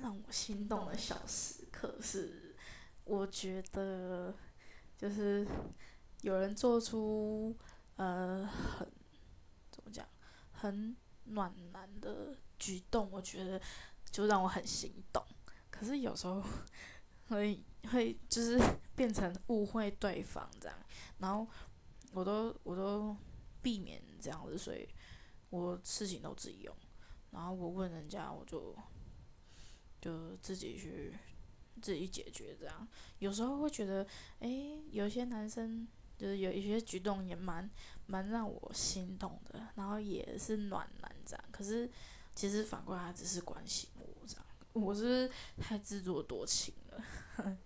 让我心动的小时刻是，我觉得就是有人做出呃很怎么讲很暖男的举动，我觉得就让我很心动。可是有时候会会就是变成误会对方这样，然后我都我都避免这样子，所以我事情都自己用。然后我问人家，我就就自己去自己解决这样。有时候会觉得，哎，有些男生就是有一些举动也蛮蛮让我心动的，然后也是暖男这样。可是其实反过来只是关心我这样，我是太自作多情了。